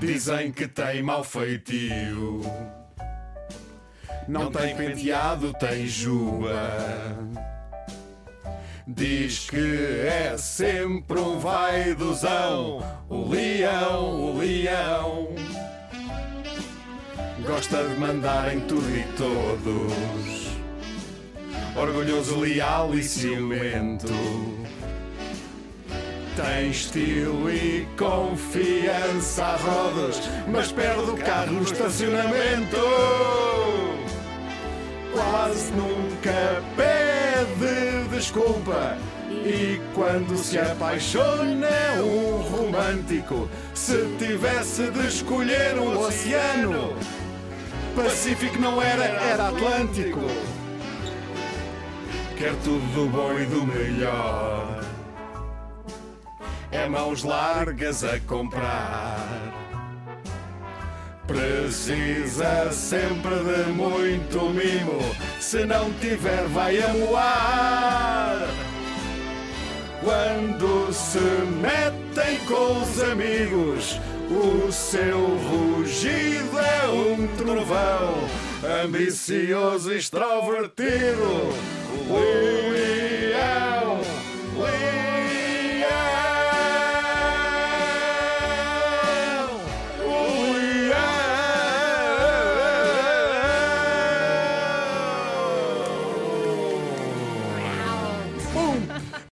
Dizem que tem mau feitio. Não tem penteado, tem juba. Diz que é sempre um vaidosão. O leão, o leão. Gosta de mandar em tudo e todos. Orgulhoso, leal e ciumento. Tem estilo e confiança a rodas, mas perde o carro no estacionamento. Quase nunca pede desculpa. E quando se apaixona é um romântico. Se tivesse de escolher um oceano, Pacífico não era, era Atlântico. Quer tudo do bom e do melhor. É mãos largas a comprar. Precisa sempre de muito mimo. Se não tiver, vai amoar. Quando se metem com os amigos, o seu rugido é um trovão. Ambicioso e extrovertido, leão